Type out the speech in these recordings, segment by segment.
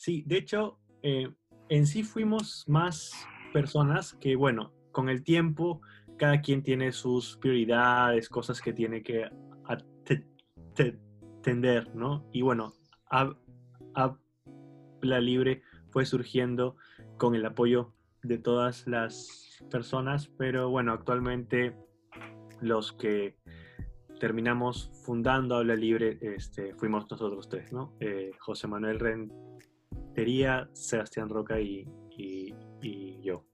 Sí, de hecho, eh, en sí fuimos más personas que, bueno, con el tiempo cada quien tiene sus prioridades, cosas que tiene que atender, ¿no? Y bueno, Habla Libre fue surgiendo con el apoyo de todas las personas, pero bueno, actualmente los que terminamos fundando Habla Libre este, fuimos nosotros tres, ¿no? Eh, José Manuel Rentería, Sebastián Roca y, yo.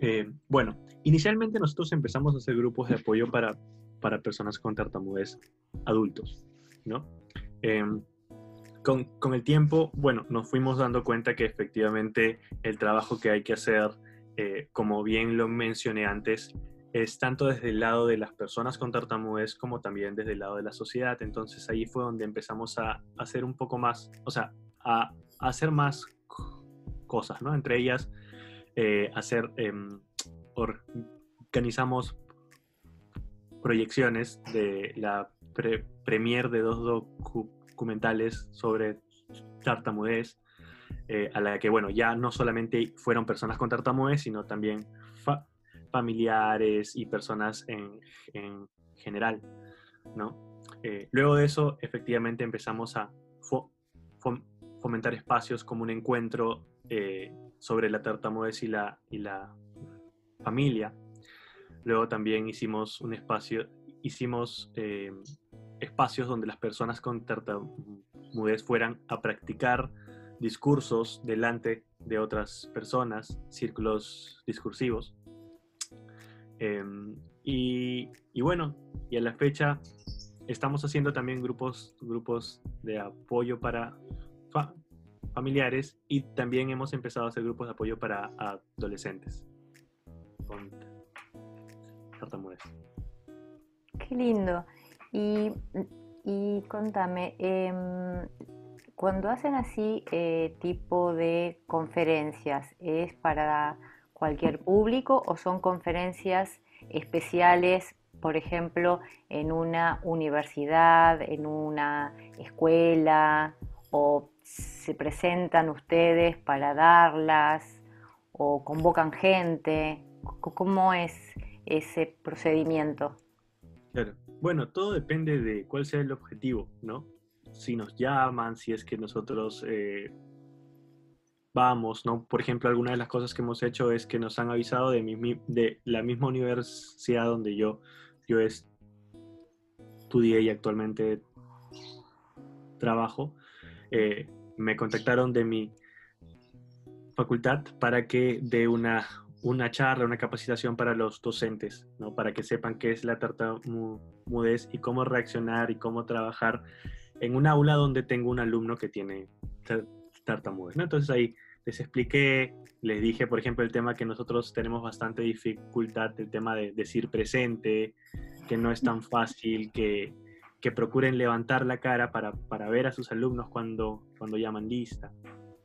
Eh, bueno, inicialmente nosotros empezamos a hacer grupos de apoyo para, para personas con tartamudez adultos, ¿no? Em, con, con, el tiempo, bueno, nos fuimos dando cuenta que efectivamente el trabajo que hay que hacer, eh, como bien lo mencioné antes, es tanto desde el lado de las personas con tartamudez como también desde el lado de la sociedad. Entonces ahí fue donde empezamos a hacer un poco más, o sea, a, hacer más cosas, ¿no? Entre ellas, eh, hacer, em, organizamos proyecciones de la premier de dos documentales sobre tartamudez, eh, a la que, bueno, ya no solamente fueron personas con tartamudez, sino también familiares y personas en, general, ¿no? Eh, luego de eso, efectivamente, empezamos a fomentar espacios como un encuentro eh, sobre la tartamudez y la, y la familia. Luego también hicimos un espacio, hicimos eh, espacios donde las personas con tartamudez fueran a practicar discursos delante de otras personas, círculos discursivos. Em, y, bueno, y a la fecha estamos haciendo también grupos, grupos de apoyo para familiares y también hemos empezado a hacer grupos de apoyo para adolescentes con tartamudez. Qué lindo. Y, y contame, em, cuando hacen así eh, tipo de conferencias, ¿es para cualquier público o son conferencias especiales, por ejemplo, en una universidad, en una escuela o se presentan ustedes para darlas o convocan gente? ¿Cómo es ese procedimiento? Claro. Bueno, todo depende de cuál sea el objetivo, ¿no? Si nos llaman, si es que nosotros eh, vamos, ¿no? Por ejemplo, alguna de las cosas que hemos hecho es que nos han avisado de la misma universidad donde yo, yo estudié y actualmente trabajo. Eh, me contactaron de mi facultad para que dé una, una charla, una capacitación para los docentes, ¿no? Para que sepan qué es la tartamudez y cómo reaccionar y cómo trabajar en un aula donde tengo un alumno que tiene tartamudez. ¿no? Entonces ahí les expliqué, les dije, por ejemplo, el tema que nosotros tenemos bastante dificultad, el tema de decir presente, que no es tan fácil, que, que procuren levantar la cara para, para, ver a sus alumnos cuando, cuando llaman lista,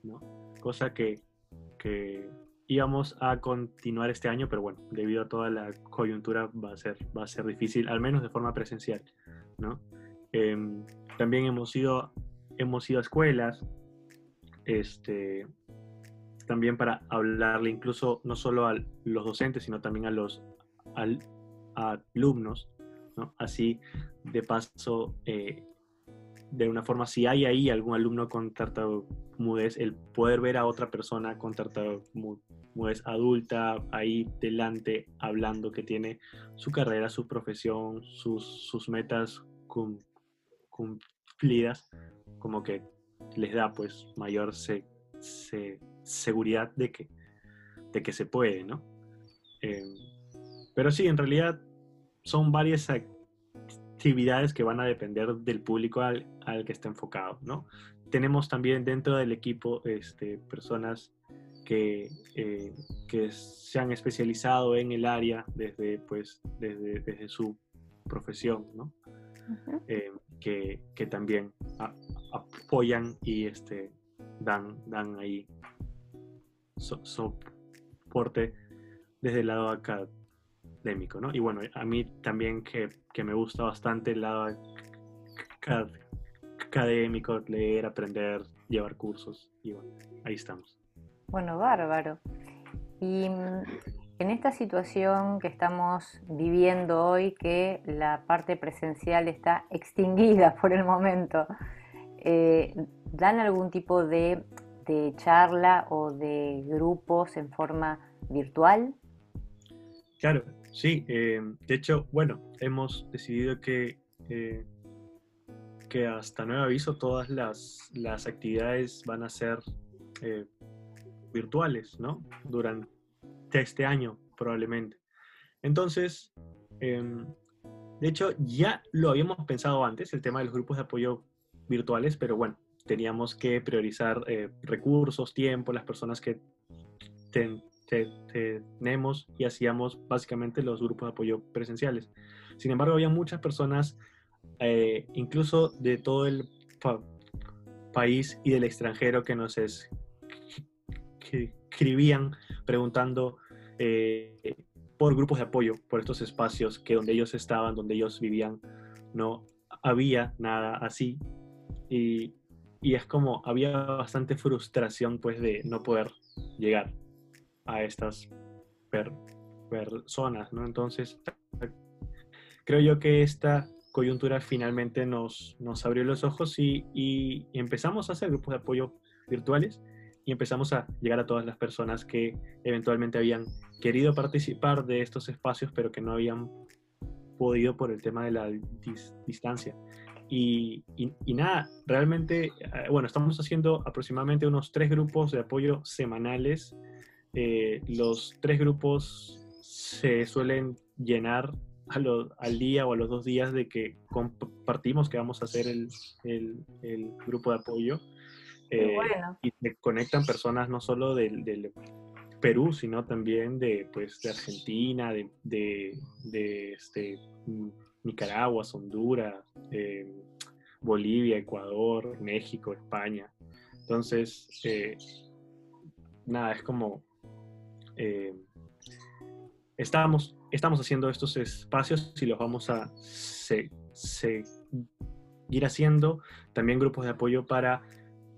¿no? Cosa que, que íbamos a continuar este año, pero bueno, debido a toda la coyuntura va a ser, va a ser difícil, al menos de forma presencial, ¿no? Em, también hemos ido, hemos ido a escuelas, este, también para hablarle incluso no solo a los docentes, sino también a los alumnos, ¿no? Así, de paso, eh, de una forma, si hay ahí algún alumno con tartamudez, el poder ver a otra persona con tartamudez adulta ahí delante, hablando, que tiene su carrera, su profesión, sus, sus metas cumplidas, como que les da pues mayor seguridad de que, de que se puede, ¿no? Em, pero sí, en realidad son varias actividades que van a depender del público al, al que esté enfocado, ¿no? Tenemos también dentro del equipo este, personas que, eh, que, se han especializado en el área desde, pues, desde, desde su profesión, ¿no? Eh, que, que, también apoyan y este, dan, dan ahí soporte desde el lado académico, ¿no? Y bueno, a mí también que, que me gusta bastante el lado académico, leer, aprender, llevar cursos y bueno, ahí estamos. Bueno, bárbaro. Y mm, en esta situación que estamos viviendo hoy, que la parte presencial está extinguida por el momento, eh, ¿dan algún tipo de, charla o de grupos en forma virtual? Claro, sí. Eh, de hecho, bueno, hemos decidido que, eh, que hasta nuevo aviso todas las, las actividades van a ser virtuales, ¿no? Durante este año, probablemente. Entonces, de hecho, ya lo habíamos pensado antes, el tema de los grupos de apoyo virtuales, pero bueno, teníamos que priorizar eh, recursos, tiempo, las personas que tenemos y hacíamos básicamente los grupos de apoyo presenciales. Sin embargo, había muchas personas, eh, incluso de todo el país y del extranjero, que nos escribían preguntando eh, por grupos de apoyo, por estos espacios que donde ellos estaban, donde ellos vivían, no había nada así. Y, y es como, había bastante frustración pues de no poder llegar a estas personas, ¿no? Entonces, creo yo que esta coyuntura finalmente nos, nos abrió los ojos y, y empezamos a hacer grupos de apoyo virtuales y empezamos a llegar a todas las personas que eventualmente habían querido participar de estos espacios, pero que no habían podido por el tema de la distancia. Y, y, nada, realmente, eh, bueno, estamos haciendo aproximadamente unos tres grupos de apoyo semanales. Eh, los tres grupos se suelen llenar a al día o a los dos días de que compartimos que vamos a hacer el, el, el grupo de apoyo. Eh, y se conectan personas no solo del, Perú, sino también de, pues, de Argentina, de, de, este, Nicaragua, Honduras, eh, Bolivia, Ecuador, México, España. Entonces, eh, nada, es como... estamos, estamos haciendo estos espacios y los vamos a seguir haciendo. También grupos de apoyo para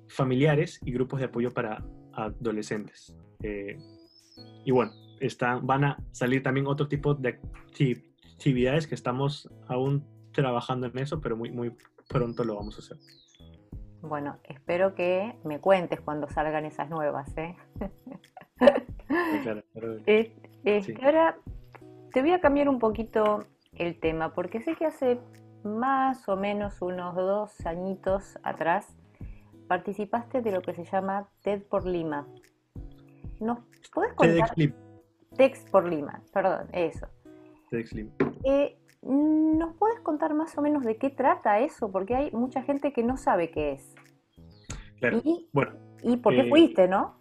familiares y grupos de apoyo para adolescentes. Eh, y bueno, están, van a salir también otro tipo de actividades que estamos aún trabajando en eso, pero muy, muy pronto lo vamos a hacer. Bueno, espero que me cuentes cuando salgan esas nuevas. ¿eh? claro, Ahora te voy a cambiar un poquito el tema, porque sé que hace más o menos unos dos añitos atrás participaste de lo que se llama TED por Lima. ¿Nos puedes contar? TEDx por Lima, perdón, eso. TEDx Lima. Eh, ¿Nos puedes contar más o menos de qué trata eso? Porque hay mucha gente que no sabe qué es. Claro. Y, bueno, ¿y por qué eh, fuiste, no?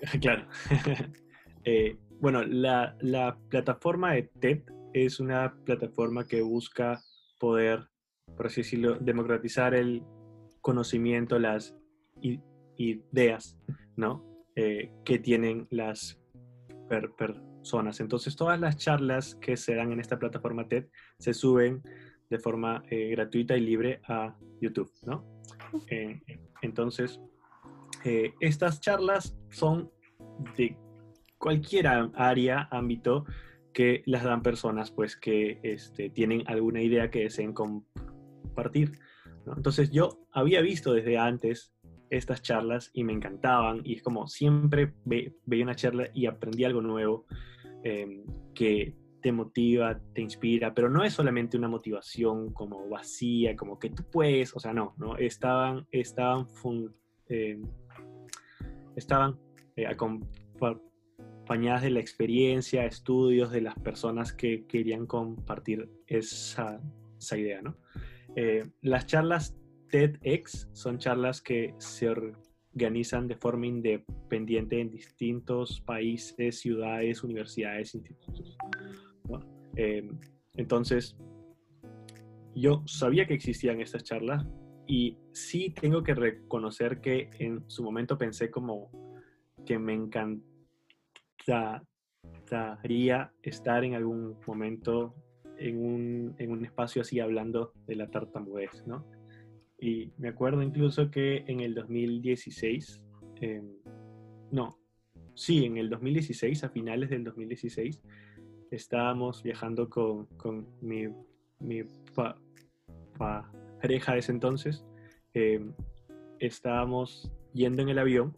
Claro. Eh, bueno, la, la plataforma de TED es una plataforma que busca poder, por así decirlo, democratizar el conocimiento, las ideas, ¿no? Eh, que tienen las personas. Entonces, todas las charlas que se dan en esta plataforma TED se suben de forma eh, gratuita y libre a YouTube, ¿no? Entonces, estas charlas son de cualquier área, ámbito, que las dan personas pues que este, tienen alguna idea que deseen compartir. Entonces yo había visto desde antes estas charlas y me encantaban y es como siempre veía una charla y aprendí algo nuevo em, que te motiva, te inspira, pero no es solamente una motivación como vacía, como que tú puedes, o sea, no, ¿no? Estaban, estaban, em, estaban eh, acompañadas de la experiencia, estudios de las personas que querían compartir esa, esa idea, ¿no? Eh, las charlas TEDx son charlas que se organizan de forma independiente en distintos países, ciudades, universidades, institutos. Em, entonces, yo sabía que existían estas charlas y sí tengo que reconocer que en su momento pensé como que me encantaría estar en algún momento en un, en un espacio así hablando de la tartamudez, ¿no? Y me acuerdo incluso que en el 2016, no, sí, en el 2016, a finales del 2016, estábamos viajando con, mi, mi pareja de ese entonces. Em, estábamos yendo en el avión.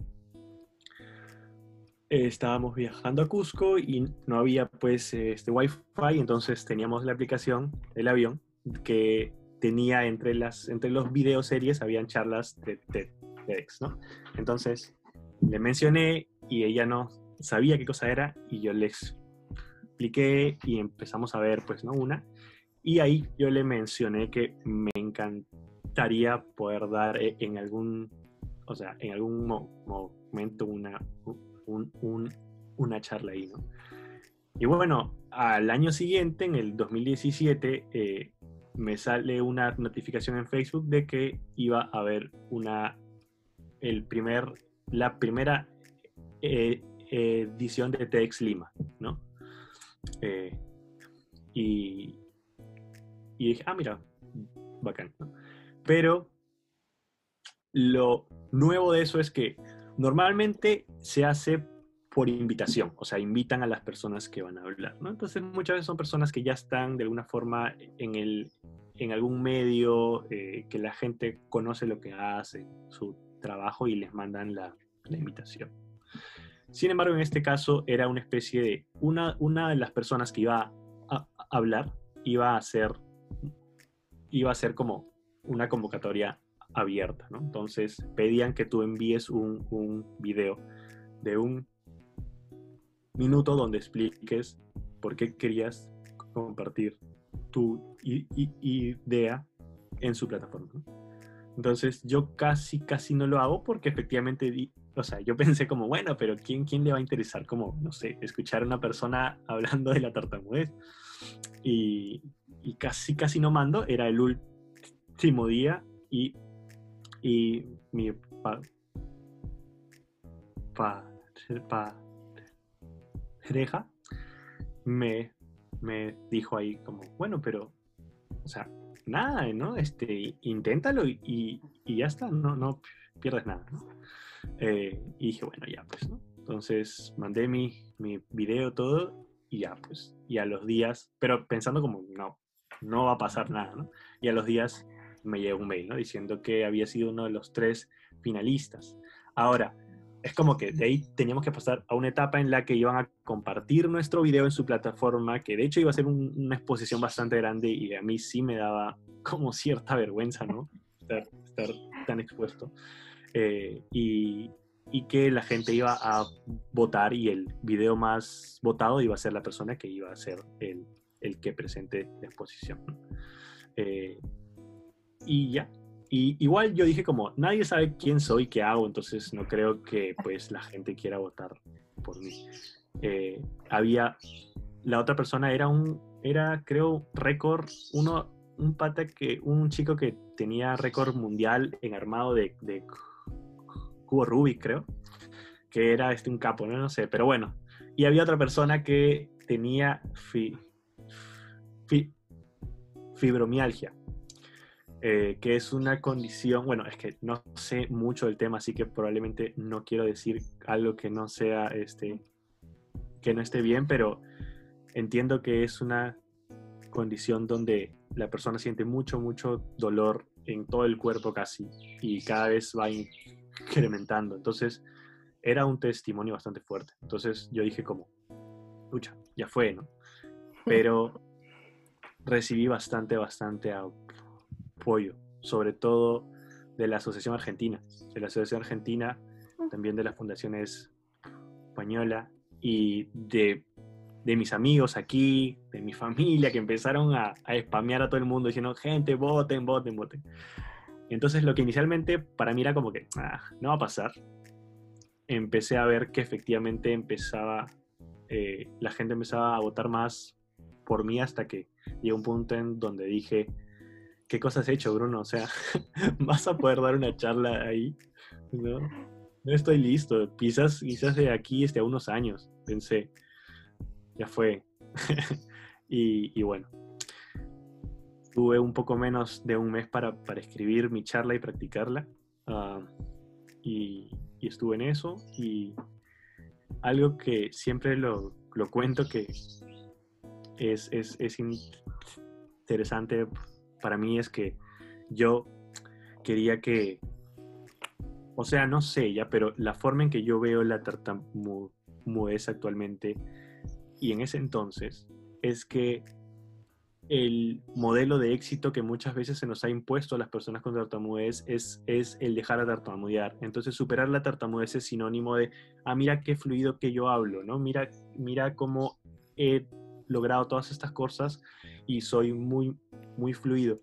estábamos viajando a Cusco y no había pues este wifi, entonces teníamos la aplicación del avión que tenía entre, las, entre los videoseries, habían charlas de TEDx, ¿no? Entonces le mencioné y ella no sabía qué cosa era y yo le expliqué y empezamos a ver pues, ¿no? Una. Y ahí yo le mencioné que me encantaría poder dar eh, en algún, o sea, en algún momento una, una charla ahí, ¿no? Y bueno, al año siguiente, en el 2017, eh, me sale una notificación en Facebook de que iba a haber una, el primer, la primera eh, edición de TEDx Lima, ¿no? Eh, y, y dije, ah, mira, bacán. Pero lo nuevo de eso es que normalmente se hace por invitación, o sea, invitan a las personas que van a hablar. Entonces muchas veces son personas que ya están de alguna forma en, el, en algún medio, eh, que la gente conoce lo que hace, su trabajo y les mandan la, invitación. Sin embargo, en este caso era una especie de, una, una de las personas que iba a, hablar iba a ser, iba a ser como una convocatoria abierta, ¿no? Entonces pedían que tú envíes un, un video de un minuto donde expliques por qué querías compartir tu idea en su plataforma. Entonces yo casi, casi no lo hago porque efectivamente, o sea, yo pensé como, bueno, pero ¿quién, ¿quién le va a interesar como, no sé, escuchar a una persona hablando de la tartamudez? Y, y casi, casi no mando, era el último día y, y mi pa, pa, pa, me, me dijo ahí como, bueno, pero, o sea, nada, ¿no? Este, inténtalo y, y, ya está, no, no pierdes nada, ¿no? Eh, y dije, bueno, ya, pues, ¿no? Entonces mandé mi, mi video, todo, y ya, pues, y a los días, pero pensando como, no, no va a pasar nada, ¿no? Y a los días me llegó un mail, ¿no? Diciendo que había sido uno de los tres finalistas. Ahora, es como que de ahí teníamos que pasar a una etapa en la que iban a compartir nuestro video en su plataforma, que de hecho iba a ser una exposición bastante grande y a mí sí me daba como cierta vergüenza, ¿no? Estar, tan expuesto. Eh, y, y, que la gente iba a votar y el video más votado iba a ser la persona que iba a ser el, el que presente la exposición. Eh, y ya, y igual yo dije como, nadie sabe quién soy, qué hago, entonces no creo que pues la gente quiera votar por mí. Eh, había, la otra persona era un, era creo récord, uno, un pata que, un chico que tenía récord mundial en armado de, de cubo Rubik, creo, que era este un capo, no, no sé, pero bueno. Y había otra persona que tenía fi, fibromialgia eh, que es una condición, bueno, es que no sé mucho del tema, así que probablemente no quiero decir algo que no sea, este, que no esté bien, pero entiendo que es una condición donde la persona siente mucho, mucho dolor en todo el cuerpo casi y cada vez va incrementando. Entonces, era un testimonio bastante fuerte. Entonces, yo dije como, lucha, ya fue, ¿no? Pero recibí bastante, bastante apoyo, sobre todo de la Asociación Argentina, de la Asociación Argentina, también de las fundaciones española y de, de, mis amigos aquí, de mi familia, que empezaron a, a spamear a todo el mundo diciendo, gente, voten, voten, voten. entonces lo que inicialmente para mí era como que, ah, no va a pasar, empecé a ver que efectivamente empezaba, eh, la gente empezaba a votar más por mí hasta que llegó un punto en donde dije, ¿qué cosas has hecho, Bruno? O sea, vas a poder dar una charla ahí, ¿no? No estoy listo, quizás, quizás de aquí este, a unos años, pensé, ya fue. y, bueno, tuve un poco menos de un mes para, para escribir mi charla y practicarla. Ah, y, y, estuve en eso. Y algo que siempre lo, lo cuento que es, es, es, interesante para mí es que yo quería que, o sea, no sé ya, pero la forma en que yo veo la tartamudez actualmente y en ese entonces es que el modelo de éxito que muchas veces se nos ha impuesto a las personas con tartamudez es, es el dejar a tartamudear. Entonces, superar la tartamudez es sinónimo de, ah, mira qué fluido que yo hablo, ¿no? Mira, mira cómo he logrado todas estas cosas y soy muy, muy fluido.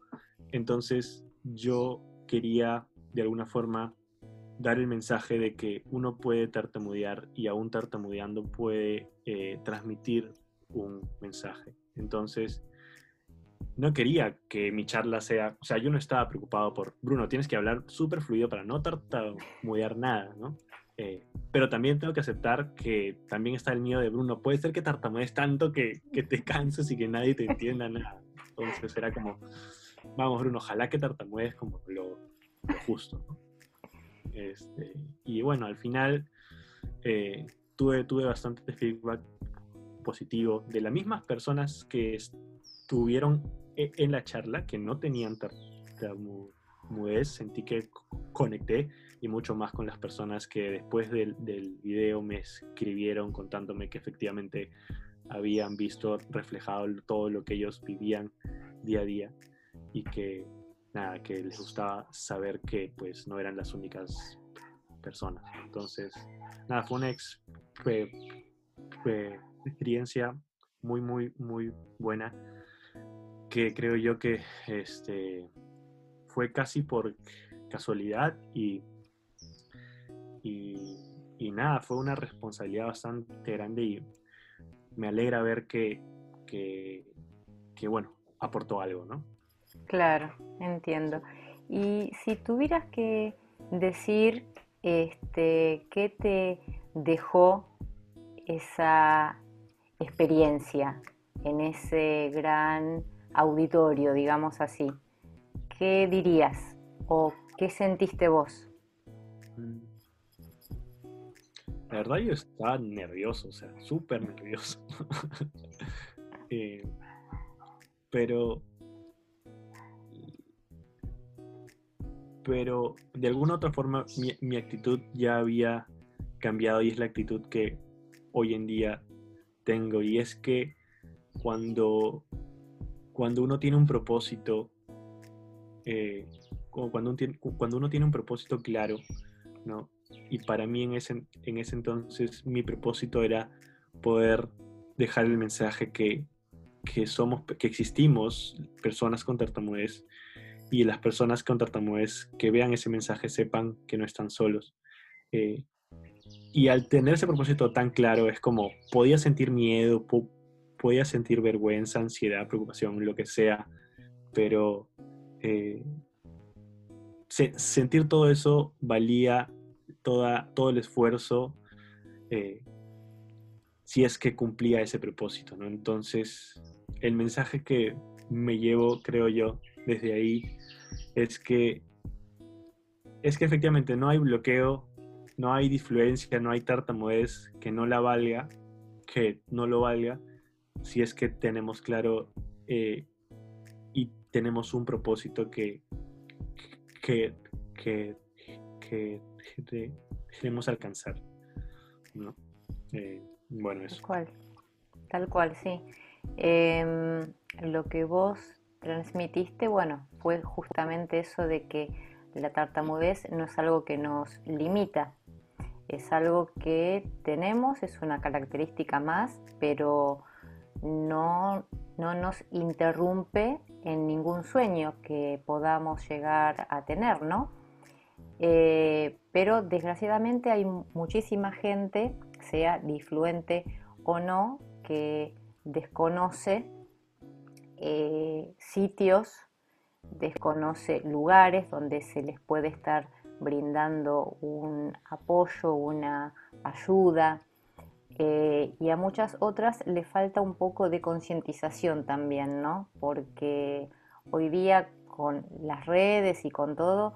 Entonces, yo quería, de alguna forma, dar el mensaje de que uno puede tartamudear y aún tartamudeando puede eh, transmitir un mensaje. Entonces, no quería que mi charla sea, o sea, yo no estaba preocupado por, Bruno, tienes que hablar súper fluido para no tartamudear nada, ¿no? Eh, pero también tengo que aceptar que también está el miedo de Bruno. Puede ser que tartamudees tanto que, que te canses y que nadie te entienda nada. Entonces era como, vamos Bruno, ojalá que tartamudees como lo, justo. Este, y bueno, al final eh, tuve, tuve bastante feedback positivo de las mismas personas que estuvieron e, en la charla, que no tenían tartamudez, sentí que conecté y mucho más con las personas que después del, del video me escribieron contándome que efectivamente habían visto reflejado todo lo que ellos vivían día a día y que nada, que les gustaba saber que pues no eran las únicas personas. Entonces, nada, fue una experiencia muy, muy, muy buena que creo yo que este, fue casi por casualidad y, y, nada, fue una responsabilidad bastante grande y me alegra ver que, que, que bueno, aportó algo, ¿no? Claro, entiendo. Y si tuvieras que decir este, qué te dejó esa experiencia en ese gran auditorio, digamos así, ¿qué dirías o qué sentiste vos? Mm. La verdad yo estaba nervioso, o sea, súper nervioso. Eh, pero pero de alguna otra forma mi, actitud ya había cambiado y es la actitud que hoy en día tengo y es que cuando, cuando uno tiene un propósito, eh, cuando, cuando uno tiene un propósito claro, ¿no? Y para mí en ese, en ese entonces mi propósito era poder dejar el mensaje que, que somos, que existimos personas con tartamudez y las personas con tartamudez que vean ese mensaje sepan que no están solos. Eh, y al tener ese propósito tan claro, es como podía sentir miedo, podía sentir vergüenza, ansiedad, preocupación, lo que sea, pero eh, sentir todo eso valía toda, todo el esfuerzo eh, si es que cumplía ese propósito, ¿no? Entonces, el mensaje que me llevo, creo yo, desde ahí es que es que efectivamente no hay bloqueo, no hay disfluencia, no hay tartamudez que no la valga, que no lo valga, si es que tenemos claro eh, y tenemos un propósito que, que, que, que queremos alcanzar. ¿no? Eh, bueno, eso. Tal cual, tal cual, sí. Em, lo que vos transmitiste, bueno, fue justamente eso de que la tartamudez no es algo que nos limita, es algo que tenemos, es una característica más, pero no, no nos interrumpe en ningún sueño que podamos llegar a tener, ¿no? Eh, pero desgraciadamente hay muchísima gente, sea disfluente o no, que desconoce eh, sitios, desconoce lugares donde se les puede estar brindando un apoyo, una ayuda, eh, y a muchas otras le falta un poco de concientización también, ¿no? Porque hoy día con las redes y con todo,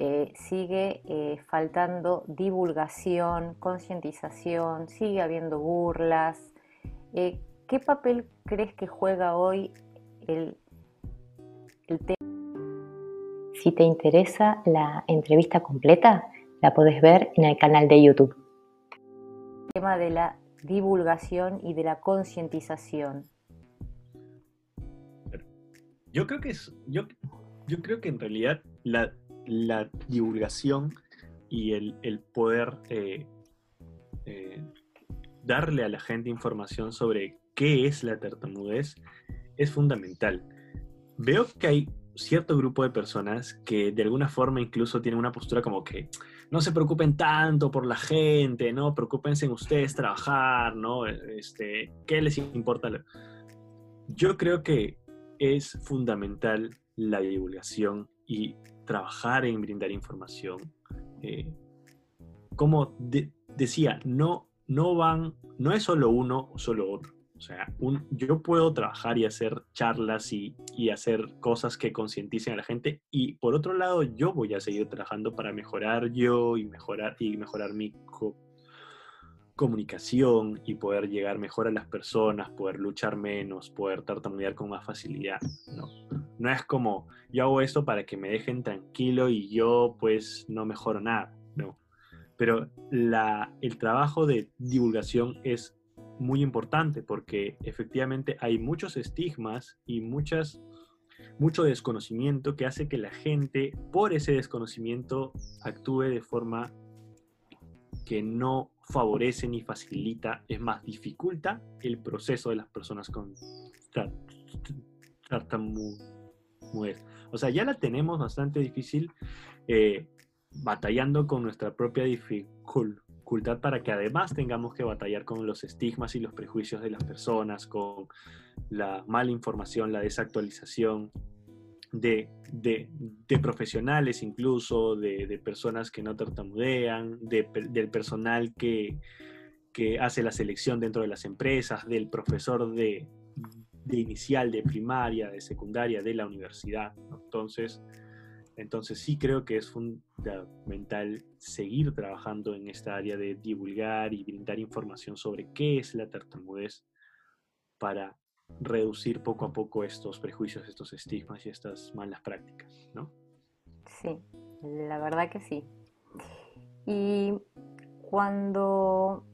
eh, sigue eh, faltando divulgación, concientización, sigue habiendo burlas. Eh, ¿Qué papel crees que juega hoy el, el tema? Si te interesa la entrevista completa, la puedes ver en el canal de YouTube. El tema de la divulgación y de la concientización. Yo creo que es, yo, yo creo que en realidad la, la divulgación y el, poder eh, eh, darle a la gente información sobre qué es la tartamudez es fundamental. Veo que hay cierto grupo de personas que de alguna forma incluso tienen una postura como que no se preocupen tanto por la gente, ¿no? Preocúpense en ustedes trabajar, ¿no? Este, ¿Qué les importa? Yo creo que es fundamental la divulgación y trabajar en brindar información. Eh, como decía, no, no van, no es solo uno o solo otro. O sea, un, yo puedo trabajar y hacer charlas y, y hacer cosas que concienticen a la gente y por otro lado yo voy a seguir trabajando para mejorar yo y mejorar, y mejorar mi comunicación y poder llegar mejor a las personas, poder luchar menos, poder tartamudear con más facilidad. ¿no? No es como yo hago esto para que me dejen tranquilo y yo pues no mejoro nada, no. Pero la, el trabajo de divulgación es muy importante porque efectivamente hay muchos estigmas y muchas, mucho desconocimiento que hace que la gente por ese desconocimiento actúe de forma que no favorece ni facilita, es más, dificulta el proceso de las personas con tartamudez o sea, ya la tenemos bastante difícil eh, batallando con nuestra propia dificultad para que además tengamos que batallar con los estigmas y los prejuicios de las personas, con la mala información, la desactualización de, profesionales incluso, de, personas que no tartamudean, del personal que, que hace la selección dentro de las empresas, del profesor de, de inicial, de primaria, de secundaria, de la universidad. Entonces, entonces sí creo que es fundamental seguir trabajando en esta área de divulgar y brindar información sobre qué es la tartamudez para reducir poco a poco estos prejuicios, estos estigmas y estas malas prácticas, ¿no? Sí, la verdad que sí. Y cuando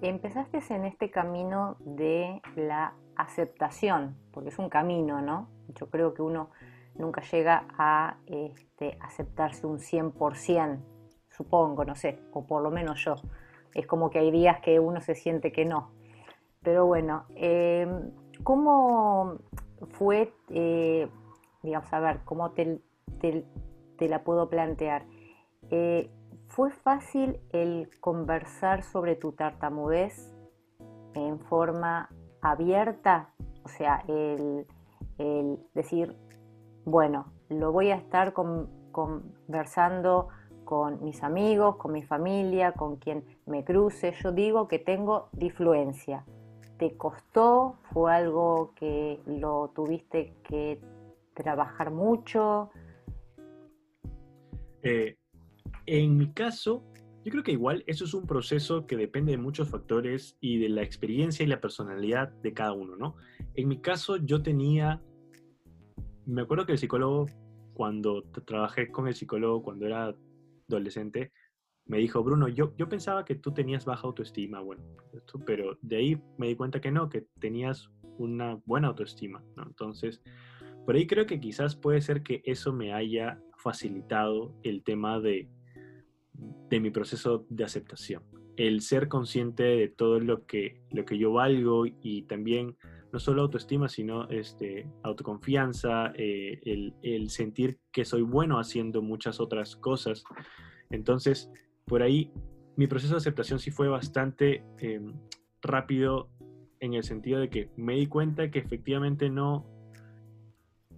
empezaste en este camino de la aceptación, porque es un camino, ¿no? Yo creo que uno nunca llega a este, aceptarse un 100%, supongo, no sé, o por lo menos yo. Es como que hay días que uno se siente que no. Pero bueno, em, ¿cómo fue, eh, digamos, a ver, cómo te, la puedo plantear? Eh, ¿Fue fácil el conversar sobre tu tartamudez en forma abierta, o sea, el, decir, bueno, lo voy a estar conversando con mis amigos, con mi familia, con quien me cruce. Yo digo que tengo difluencia. ¿Te costó? ¿Fue algo que lo tuviste que trabajar mucho? Eh, en mi caso, yo creo que igual eso es un proceso que depende de muchos factores y de la experiencia y la personalidad de cada uno, ¿no? En mi caso yo tenía, me acuerdo que el psicólogo, cuando trabajé con el psicólogo cuando era adolescente, me dijo, Bruno, yo, yo pensaba que tú tenías baja autoestima, bueno, pero de ahí me di cuenta que no, que tenías una buena autoestima, ¿no? Entonces, por ahí creo que quizás puede ser que eso me haya facilitado el tema de de mi proceso de aceptación. El ser consciente de todo lo que, lo que yo valgo y también no solo autoestima, sino este, autoconfianza, eh, el, sentir que soy bueno haciendo muchas otras cosas. Entonces, por ahí mi proceso de aceptación sí fue bastante em, rápido en el sentido de que me di cuenta que efectivamente no,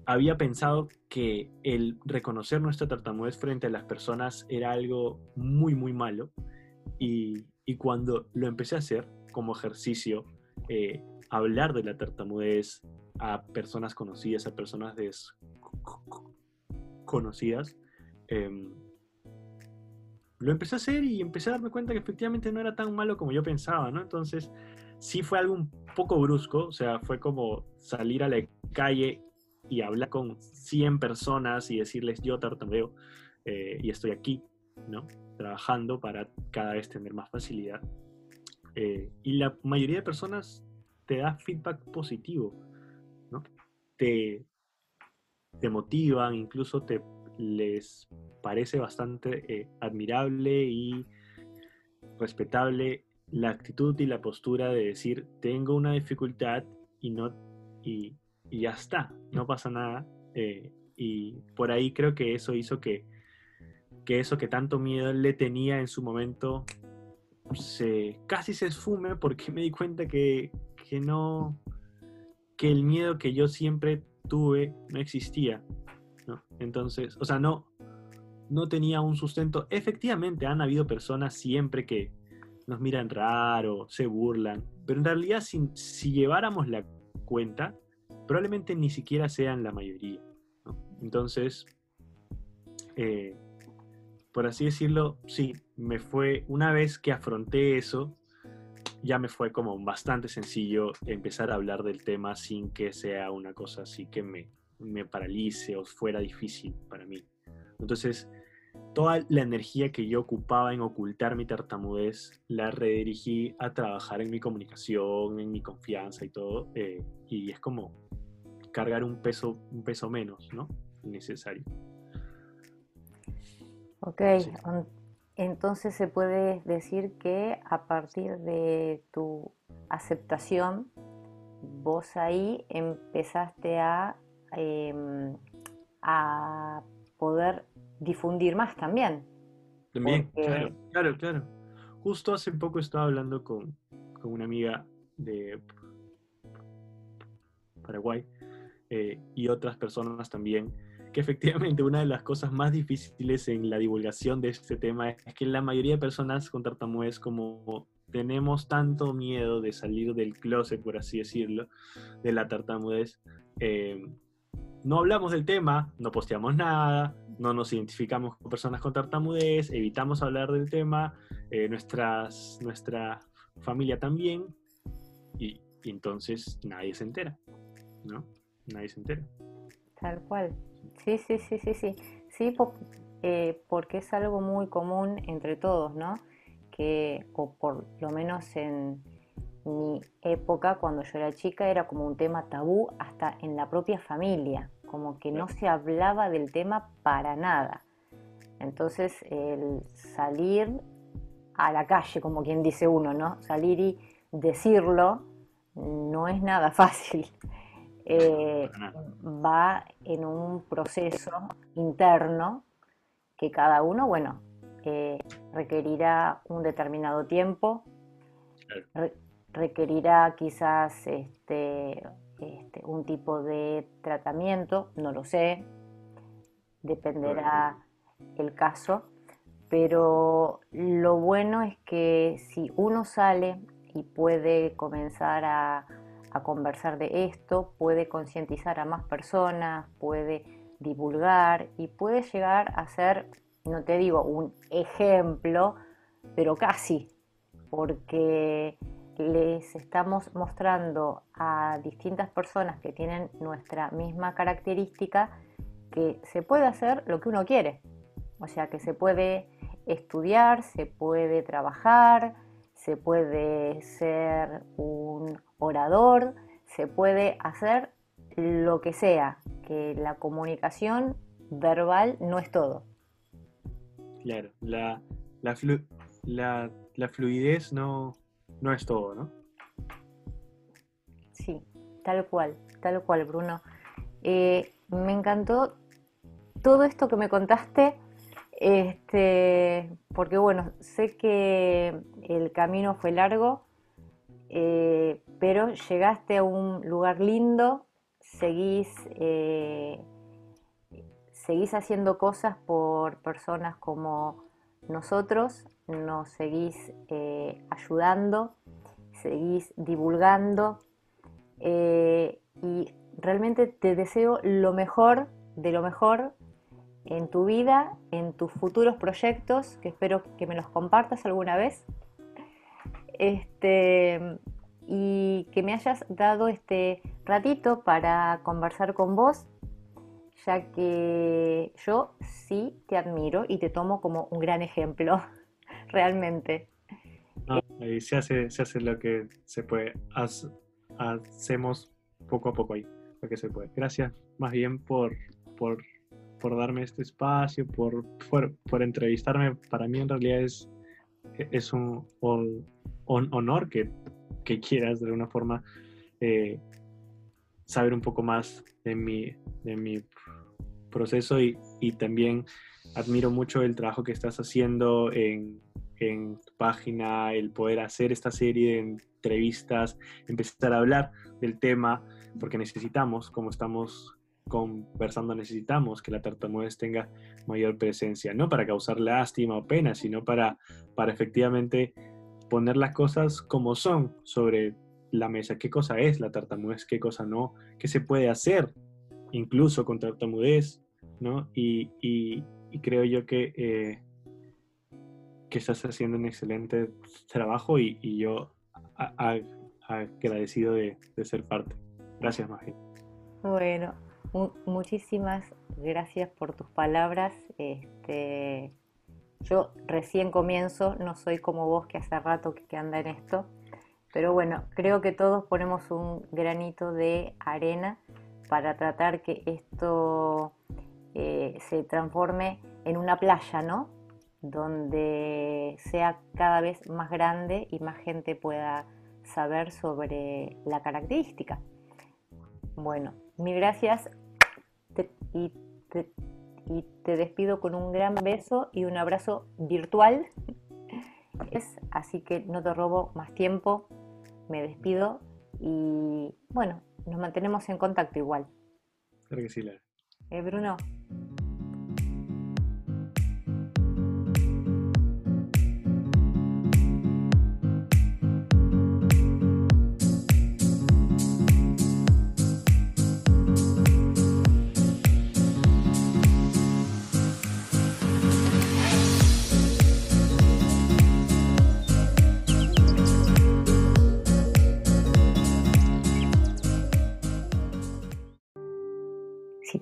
había pensado que el reconocer nuestra tartamudez frente a las personas era algo muy, muy malo. Y, cuando lo empecé a hacer como ejercicio, eh, hablar de la tartamudez, a personas conocidas, a personas desconocidas, em, lo empecé a hacer y empecé a darme cuenta que efectivamente no era tan malo como yo pensaba, ¿no? Entonces, sí fue algo un poco brusco, o sea, fue como salir a la calle y hablar con 100 personas y decirles yo tartamudeo eh, y estoy aquí, ¿no? Trabajando para cada vez tener más facilidad. Eh, y la mayoría de personas te da feedback positivo, ¿no? Te, te motivan, incluso te les parece bastante eh, admirable y respetable la actitud y la postura de decir tengo una dificultad y no y, ya está, no pasa nada. Eh, y por ahí creo que eso hizo que, que eso que tanto miedo le tenía en su momento se casi se esfume porque me di cuenta que, que no que el miedo que yo siempre tuve no existía. Entonces, o sea, no, no tenía un sustento. Efectivamente, han habido personas siempre que nos miran raro, se burlan, pero en realidad si, si lleváramos la cuenta, probablemente ni siquiera sean la mayoría. Entonces, eh, por así decirlo, sí, me fue, una vez que afronté eso, ya me fue como bastante sencillo empezar a hablar del tema sin que sea una cosa así que me, me paralice o fuera difícil para mí. Entonces, toda la energía que yo ocupaba en ocultar mi tartamudez la redirigí a trabajar en mi comunicación, en mi confianza y todo. Eh, y es como cargar un peso, un peso menos, ¿no? Necesario. Ok, entonces se puede decir que a partir de tu aceptación, vos ahí empezaste a, em, a poder difundir más también. También, claro, claro, claro. Justo hace poco estaba hablando con, con una amiga de Paraguay eh, y otras personas también, que efectivamente una de las cosas más difíciles en la divulgación de este tema es que la mayoría de personas con tartamudez, como tenemos tanto miedo de salir del closet, por así decirlo, de la tartamudez, eh, no hablamos del tema, no posteamos nada, no nos identificamos con personas con tartamudez, evitamos hablar del tema, eh, nuestras, nuestra familia también, y, entonces nadie se entera, ¿no? Nadie se entera. Tal cual. Sí, sí, sí, sí, sí. Sí, eh, porque es algo muy común entre todos, ¿no? Que, o por lo menos en mi época, cuando yo era chica, era como un tema tabú hasta en la propia familia como que no se hablaba del tema para nada. Entonces, el salir a la calle, como quien dice uno, ¿no? Salir y decirlo no es nada fácil. Eh, va en un proceso interno que cada uno, bueno, eh, requerirá un determinado tiempo, requerirá quizás este, este, un tipo de tratamiento, no lo sé, dependerá el caso, pero lo bueno es que si uno sale y puede comenzar a, a conversar de esto, puede concientizar a más personas, puede divulgar y puede llegar a ser, no te digo un ejemplo, pero casi, porque les estamos mostrando a distintas personas que tienen nuestra misma característica que se puede hacer lo que uno quiere. O sea, que se puede estudiar, se puede trabajar, se puede ser un orador, se puede hacer lo que sea, que la comunicación verbal no es todo. Claro, la, la fluidez no, no es todo, ¿no? Sí, tal cual, tal cual, Bruno. Eh, me encantó todo esto que me contaste, este, porque bueno, sé que el camino fue largo, eh, pero llegaste a un lugar lindo, seguís, eh, seguís haciendo cosas por personas como nosotros, nos seguís eh, ayudando, seguís divulgando. Eh, y realmente te deseo lo mejor de lo mejor en tu vida, en tus futuros proyectos, que espero que me los compartas alguna vez. Este, y que me hayas dado este ratito para conversar con vos, ya que yo sí te admiro y te tomo como un gran ejemplo, realmente. ahí se hace, se hace lo que se puede. hacemos poco a poco ahí lo que se puede. Gracias más bien por, por, por darme este espacio, por, por, entrevistarme. Para mí en realidad es, es un, honor que que quieras de alguna forma eh, saber un poco más de mi, de mi proceso y, y, también admiro mucho el trabajo que estás haciendo en, en tu página, el poder hacer esta serie de entrevistas, empezar a hablar del tema, porque necesitamos, como estamos conversando, necesitamos que la tartamudez tenga mayor presencia, no para causar lástima o pena, sino para, para efectivamente poner las cosas como son sobre la mesa. ¿Qué cosa es la tartamudez? ¿Qué cosa no? ¿Qué se puede hacer incluso con tartamudez? ¿No? Y, creo yo que, eh, que estás haciendo un excelente trabajo y, yo agradecido de, ser parte. Gracias, Magia. Bueno, muchísimas gracias por tus palabras. Este, yo recién comienzo, no soy como vos que hace rato que anda en esto, pero bueno, creo que todos ponemos un granito de arena para tratar que esto eh, se transforme en una playa, ¿no? Donde sea cada vez más grande y más gente pueda saber sobre la característica. Bueno, mil gracias y y te despido con un gran beso y un abrazo virtual. Así que no te robo más tiempo, me despido y bueno, nos mantenemos en contacto igual. Claro que sí, Eh, Bruno.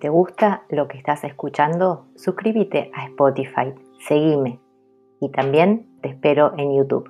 Te gusta lo que estás escuchando, suscríbete a Spotify, seguime y también te espero en YouTube.